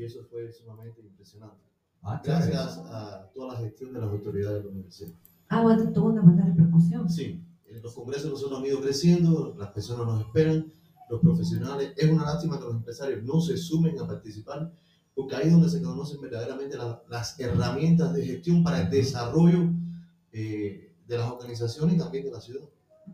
y eso fue sumamente impresionante. Ah. Gracias a toda la gestión de las autoridades de la universidad. Ah, bueno, tuvo una buena repercusión. Sí, en los congresos nosotros han ido creciendo, las personas nos esperan, los profesionales. Es una lástima que los empresarios no se sumen a participar, porque ahí es donde se conocen verdaderamente la- las herramientas de gestión para el desarrollo eh, de las organizaciones y también de la ciudad.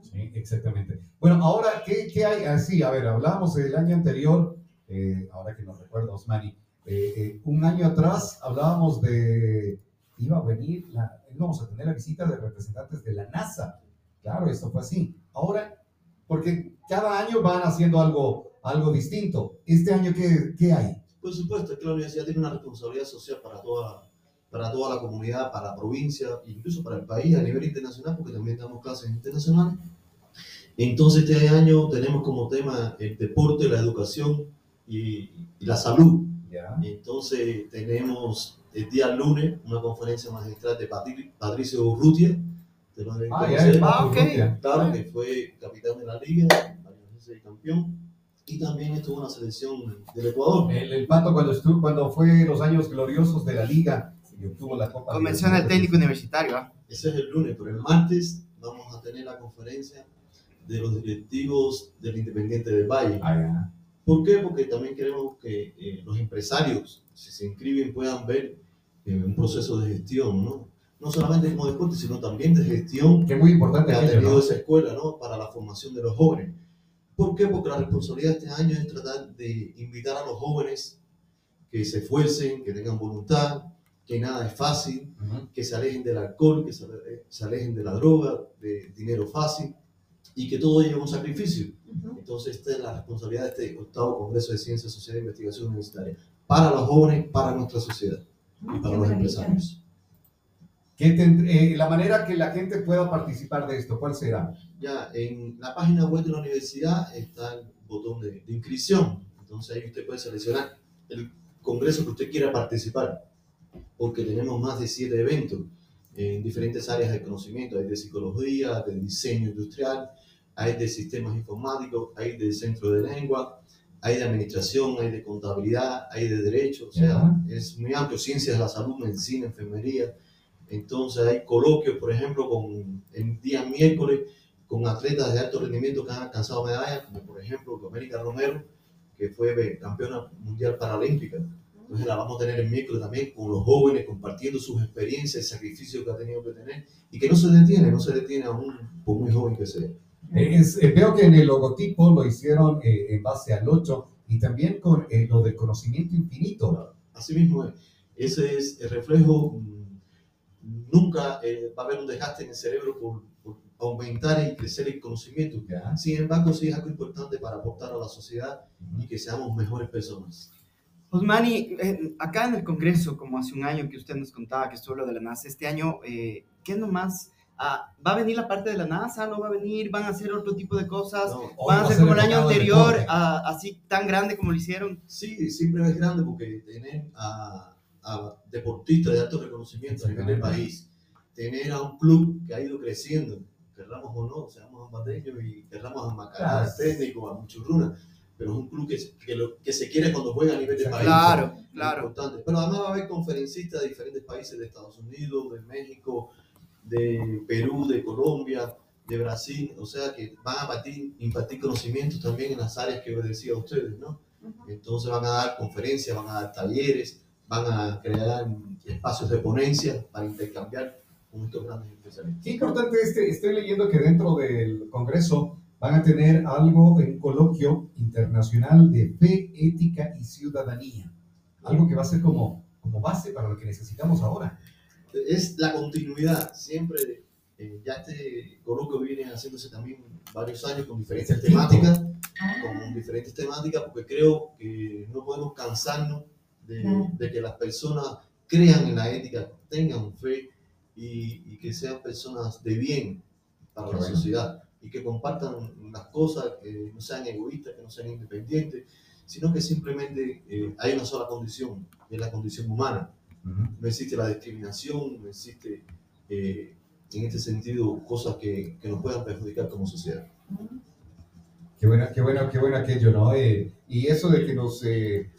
Sí, exactamente. Bueno, ahora, ¿qué, qué hay? Ah, sí, a ver, hablábamos del año anterior, eh, ahora que nos recuerda Osmani, eh, eh, un año atrás hablábamos de, iba a venir, la, íbamos a tener la visita de representantes de la NASA. Claro, esto fue así. Ahora, porque cada año van haciendo algo, algo distinto. Este año, ¿qué, qué hay? Por supuesto, es que la universidad tiene una responsabilidad social para toda, para toda la comunidad, para la provincia, incluso para el país a nivel internacional, porque también damos clases internacionales. Entonces, este año tenemos como tema el deporte, la educación y la salud. Ya. Entonces, tenemos el día lunes una conferencia magistral de Patri- Patricio Urrutia, de los Ah, ya, Ah, Papu ok. Urrutia. claro, que fue capitán de la liga, varias veces campeón, y también estuvo en la selección del Ecuador. El, el Pato cuando, estuvo, cuando fue los años gloriosos de la liga y obtuvo la Copa Convención del técnico universitario. ¿ah? Ese es el lunes, pero el martes vamos a tener la conferencia de los directivos del Independiente del Valle. Ah. ¿Por qué? Porque también queremos que eh, los empresarios, si se inscriben, puedan ver eh, un proceso de gestión, ¿no? No solamente como deporte, sino también de gestión Que muy importante que ha tenido ¿no? esa escuela, ¿no? Para la formación de los jóvenes. ¿Por qué? Porque la responsabilidad de este año es tratar de invitar a los jóvenes que se esfuercen, que tengan voluntad, que nada es fácil, Ujú. que se alejen del alcohol, que se, se alejen de la droga, de dinero fácil y que todo lleva un sacrificio. Ujú. Entonces, esta es la responsabilidad de este octavo Congreso de Ciencia Social e Investigación Universitaria para los jóvenes, para nuestra sociedad y Qué para los empresarios. ¿Qué tend- eh, la manera que la gente pueda participar de esto, ¿cuál será? Ya en la página web de la universidad está el botón de, de inscripción. Entonces, ahí usted puede seleccionar el congreso que usted quiera participar, porque tenemos más de siete eventos en diferentes áreas de conocimiento. Hay de psicología, de diseño industrial, hay de sistemas informáticos, hay de centro de lengua, hay de administración, hay de contabilidad, hay de derecho, o sea, es muy amplio, ciencias de la salud, medicina, enfermería. Entonces hay coloquios, por ejemplo, con el día miércoles con atletas de alto rendimiento que han alcanzado medallas, como por ejemplo América Romero, que fue campeona mundial paralímpica. Entonces la vamos a tener el miércoles también con los jóvenes compartiendo sus experiencias, el sacrificio que ha tenido que tener y que no se detiene, no se detiene aún por muy joven que sea. Eh, es- eh, veo que en el logotipo lo hicieron eh, en base al 8 y también con eh, lo del conocimiento infinito. Así mismo es. Ese es el reflejo. mm, Nunca eh, va a haber un desgaste en el cerebro por, por aumentar y crecer el conocimiento. Sin embargo, sí es algo importante para aportar a la sociedad y que seamos mejores personas. Osmani, eh, acá en el Congreso, como hace un año que usted nos contaba que estuvo lo de la NASA, este año, eh, ¿qué nomás? Ah, ¿Va a venir la parte de la NASA? ¿No va a venir? ¿Van a hacer otro tipo de cosas? No, ¿Van va a ser como el año anterior, ah, así tan grande como lo hicieron? Sí, siempre es grande porque tener a, a deportistas de alto reconocimiento a nivel del país, tener a un club que ha ido creciendo, querramos o no, seamos ambateños y querramos a Macará, al técnico, a Muchurruna, pero es un club que, se- que, lo- que se quiere cuando juega a nivel del país. Claro, claro. importante. Pero además va a haber conferencistas de diferentes países, de Estados Unidos, de México, de Perú, de Colombia, de Brasil, o sea que van a partir, impartir conocimientos también en las áreas que yo decía a ustedes, ¿no? Entonces van a dar conferencias, van a dar talleres, van a crear espacios de ponencia para intercambiar con estos grandes empresarios. Qué importante este, estoy leyendo que dentro del Congreso van a tener algo en coloquio internacional de fe, ética y ciudadanía. Algo que va a ser como, como base para lo que necesitamos ahora. Es la continuidad, siempre, eh, ya este coloquio viene haciéndose también varios años con diferentes Es el quinto. temáticas, Ah, con diferentes temáticas, porque creo que no podemos cansarnos de, de que las personas crean en la ética, tengan fe y, y que sean personas de bien para Qué la bueno. sociedad y que compartan las cosas, que no sean egoístas, que no sean independientes, sino que simplemente eh, hay una sola condición, que es la condición humana. No existe la discriminación, no existe eh, en este sentido cosas que, que nos puedan perjudicar como sociedad. Qué bueno, qué bueno, qué bueno aquello, ¿no? Eh, y eso de que nos, eh,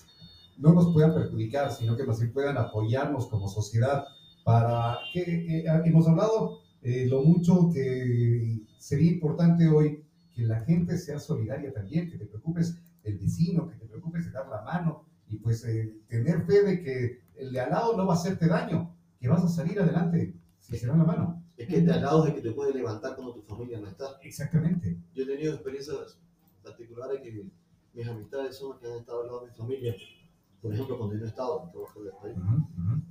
no nos puedan perjudicar, sino que más bien puedan apoyarnos como sociedad para que eh, hemos hablado eh, lo mucho que sería importante hoy que la gente sea solidaria también, que te preocupes del vecino, que te preocupes de dar la mano y pues eh, tener fe de que el de al lado no va a hacerte daño, que vas a salir adelante si se da la mano. Es que el de al lado es el que te puede levantar cuando tu familia no está. Exactamente. Yo he tenido experiencias particulares que mis amistades son las que han estado al lado de mi familia. Por ejemplo, cuando yo no he estado en trabajo del país. Ujú, ujú.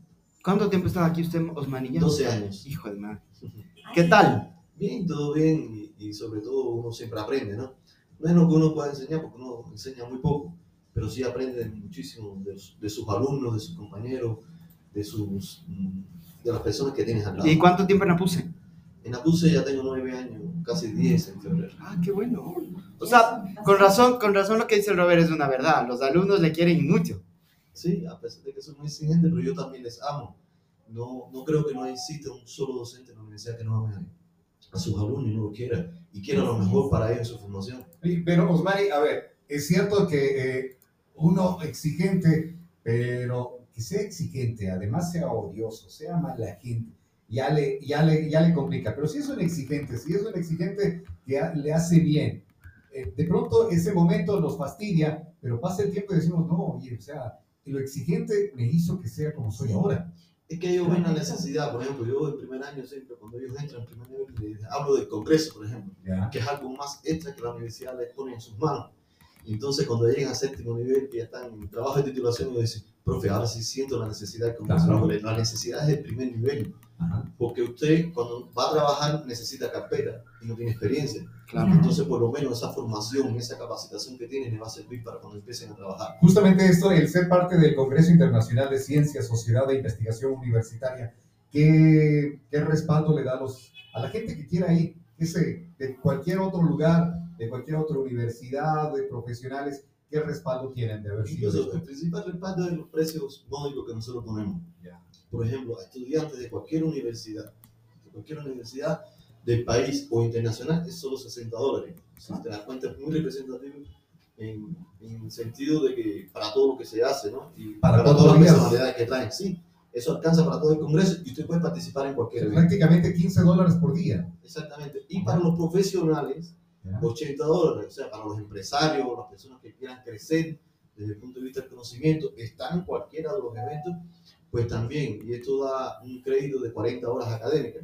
¿Cuánto tiempo estaba aquí usted, Osmanilla? 12 años. Hijo de madre. ¿Qué tal? Bien, todo bien y, y sobre todo uno siempre aprende, ¿no? No es lo que uno pueda enseñar porque uno enseña muy poco, pero sí aprende muchísimo de, de sus alumnos, de sus compañeros, de, sus, mm, de las personas que tienes al lado. ¿Y cuánto tiempo en Apuse? En Apuse ya tengo 9 años, casi 10 en febrero. Ah, qué bueno. O sea, con razón, con razón lo que dice el Robert es una verdad. Los alumnos le quieren mucho. Sí, a pesar de que soy muy exigente, pero yo también les amo. No, no creo que no exista un solo docente en la universidad que no ame a, a sus alumnos y no lo quiera, y quiera lo mejor para ellos en su formación. Pero Osmari, a ver, es cierto que eh, uno exigente, pero que sea exigente, además sea odioso, sea mala gente, ya le, ya le, ya le complica. Pero si es un exigente, si es un exigente que ha- le hace bien, eh, de pronto ese momento nos fastidia, pero pasa el tiempo y decimos, no, oye, o sea, lo exigente me hizo que sea como soy ahora. Es que ellos ven la necesidad, por ejemplo, yo en primer año siempre, cuando ellos entran en primer nivel, hablo del congreso, por ejemplo, que es algo más extra que la universidad les pone en sus manos. Y entonces cuando llegan a séptimo nivel, que ya están en trabajo de titulación, ellos dicen, profe, ahora sí siento la necesidad congreso. Claro. La necesidad es del primer nivel, Ajá. porque usted cuando va a trabajar necesita carpeta y no tiene experiencia. Claro. Entonces, por lo menos esa formación, esa capacitación que tienen les va a servir para cuando empiecen a trabajar. Justamente esto, el ser parte del Congreso Internacional de Ciencia, Sociedad de Investigación Universitaria, ¿qué, qué respaldo le da a, los, a la gente que quiera ir? Ese, de cualquier otro lugar, de cualquier otra universidad, de profesionales, ¿qué respaldo tienen de haber sido Incluso el principal respaldo es los precios módicos que nosotros ponemos. Ya. Por ejemplo, a estudiantes de cualquier universidad, de cualquier universidad del país o internacional, es solo 60 dólares. Si te das cuenta, es muy representativo en, el sentido de que para todo lo que se hace, ¿no? Y Para para, todas las personalidades que traen. Sí, eso alcanza para todo el congreso y usted puede participar en cualquier evento. Prácticamente 15 dólares por día. Exactamente. Y para los profesionales, Ya. 80 dólares, o sea, para los empresarios, las personas que quieran crecer desde el punto de vista del conocimiento, están en cualquiera de los eventos, pues también, y esto da un crédito de 40 horas académicas.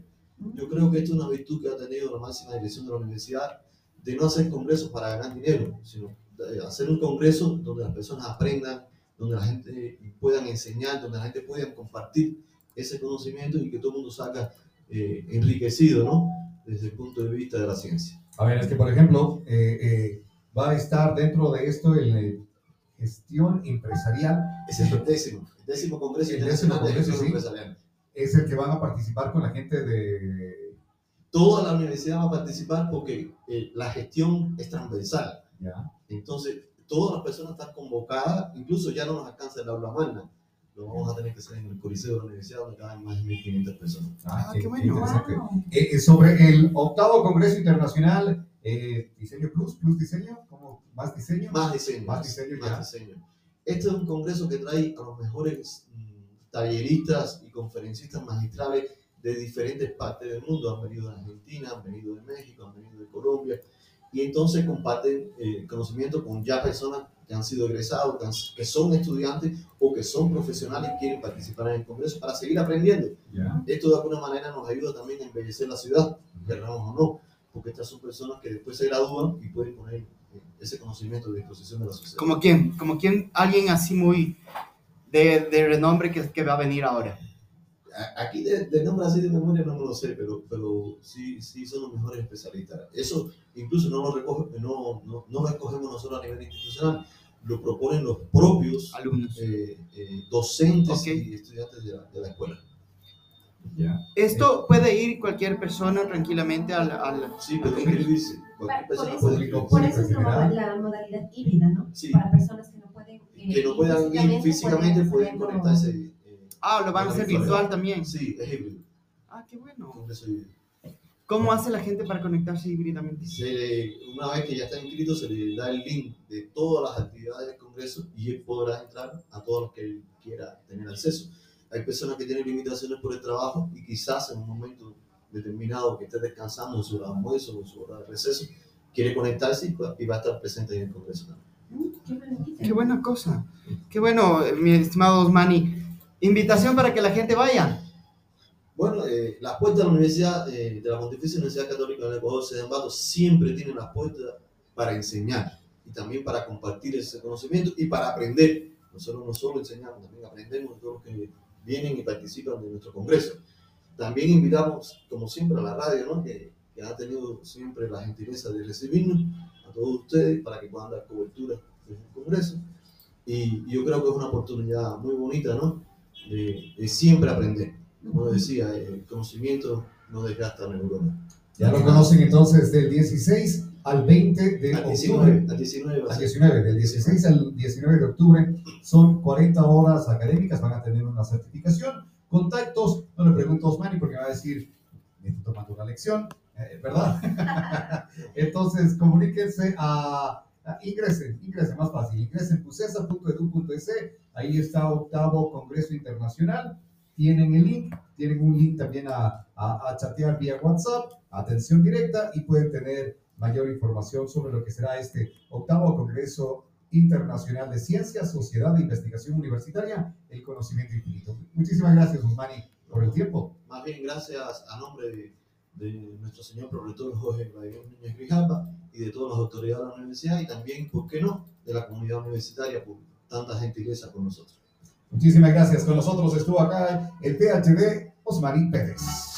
Yo creo que esto es una virtud que ha tenido la máxima dirección de la universidad, de no hacer congresos para ganar dinero, sino de hacer un congreso donde las personas aprendan, donde la gente puedan enseñar, donde la gente pueda compartir ese conocimiento y que todo el mundo salga eh, enriquecido, ¿no? Desde el punto de vista de la ciencia. A ver, es que, por ejemplo, eh, eh, va a estar dentro de esto el eh, gestión empresarial, es el décimo, el décimo Congreso El décimo congreso, sí. Empresarial. es el que van a participar con la gente de... Toda la universidad va a participar porque eh, la gestión es transversal. Ya. Entonces, todas las personas están convocadas, incluso ya no nos alcanza el aula magna. Lo vamos a tener que hacer en el Coliseo de la Universidad, donde caben más de 1.500 personas. Ah, qué bueno. Wow. Eh, eh, sobre el octavo Congreso Internacional, eh, Diseño Plus, Plus Diseño, ¿cómo? ¿Más diseño? Más diseño. Más diseño, ya. más diseño. Este es un congreso que trae a los mejores mm, talleristas y conferencistas magistrales de diferentes partes del mundo. Han venido de Argentina, han venido de México, han venido de Colombia. Y entonces comparten eh, conocimiento con ya personas que han sido egresados, que, han- que son estudiantes o que son profesionales y quieren participar en el congreso para seguir aprendiendo. Esto de alguna manera nos ayuda también a embellecer la ciudad, queramos o no, porque estas son personas que después se gradúan y pueden poner eh, ese conocimiento a disposición de la sociedad. ¿Como quién? ¿Como quién? Alguien así muy de, de renombre que, que va a venir ahora. Aquí de, de nombre así de memoria no me lo sé, pero, pero sí, sí son los mejores especialistas. Eso incluso no lo, recoge, no, no, no lo escogemos nosotros a nivel institucional, lo proponen los propios Alumnos. eh, eh, docentes Ok. y estudiantes de la, de la escuela. Ya. Esto puede ir cualquier persona tranquilamente al... al Sí, puede inscribirse. Por eso- puede. Por eso es la, la modalidad híbrida, ¿no? Sí. Para personas que no pueden. eh, Que no puedan ir físicamente, pueden hacerlo. conectarse. Eh, Ah, lo van a hacer virtual. virtual también. Sí, es híbrido. Ah, qué bueno. ¿Cómo hace la gente para conectarse híbridamente? Una vez que ya está inscrito, se le da el link de todas las actividades del Congreso y él podrá entrar a todos los que él quiera tener acceso. Hay personas que tienen limitaciones por el trabajo y quizás en un momento determinado que esté descansando en su hora de almuerzo o en su hora de receso, quiere conectarse y va- a estar presente en el Congreso también. Mm, Qué buena cosa. Qué bueno, eh, mi estimado Osmani. Invitación para que la gente vaya. Bueno, eh, las puertas de la Universidad, eh, de la Pontificia Universidad Católica del Ecuador, Sedembato, siempre tienen las puertas para enseñar y también para compartir ese conocimiento y para aprender. Nosotros no solo enseñamos, también aprendemos de todos los que vienen y participan de nuestro congreso. También invitamos, como siempre, a la radio, ¿no? que, que ha tenido siempre la gentileza de recibirnos, a todos ustedes, para que puedan dar cobertura del congreso. Y yo creo que es una oportunidad muy bonita, ¿no? De, de siempre aprender. Como decía, el conocimiento no desgasta la neurona. Ya lo conocen entonces del 16 al 20 de Al octubre. 19, al 19 va a Al ser. 19, del 16 al 19 de octubre son 40 horas académicas, van a tener una certificación, contactos, no le pregunto a Osmani porque me va a decir, me estoy tomando una lección, eh, ¿verdad? Entonces, comuníquense a- ingresen, ingresen, más fácil, ingresen pucesa.edu.es, ahí está octavo Congreso Internacional, tienen el link, tienen un link también a, a, chatear vía WhatsApp, atención directa y pueden tener mayor información sobre lo que será este octavo Congreso Internacional de Ciencia, Sociedad e Investigación Universitaria, el conocimiento infinito. Muchísimas gracias, Osmani, por el tiempo. Más bien, gracias a nombre de, de nuestro señor profesor Jorge Vladimir Núñez Grijalva y de todas las autoridades de la universidad y también, ¿por qué no?, de la comunidad universitaria por tanta gentileza con nosotros. Muchísimas gracias. Con nosotros estuvo acá el PhD Osmani Pérez.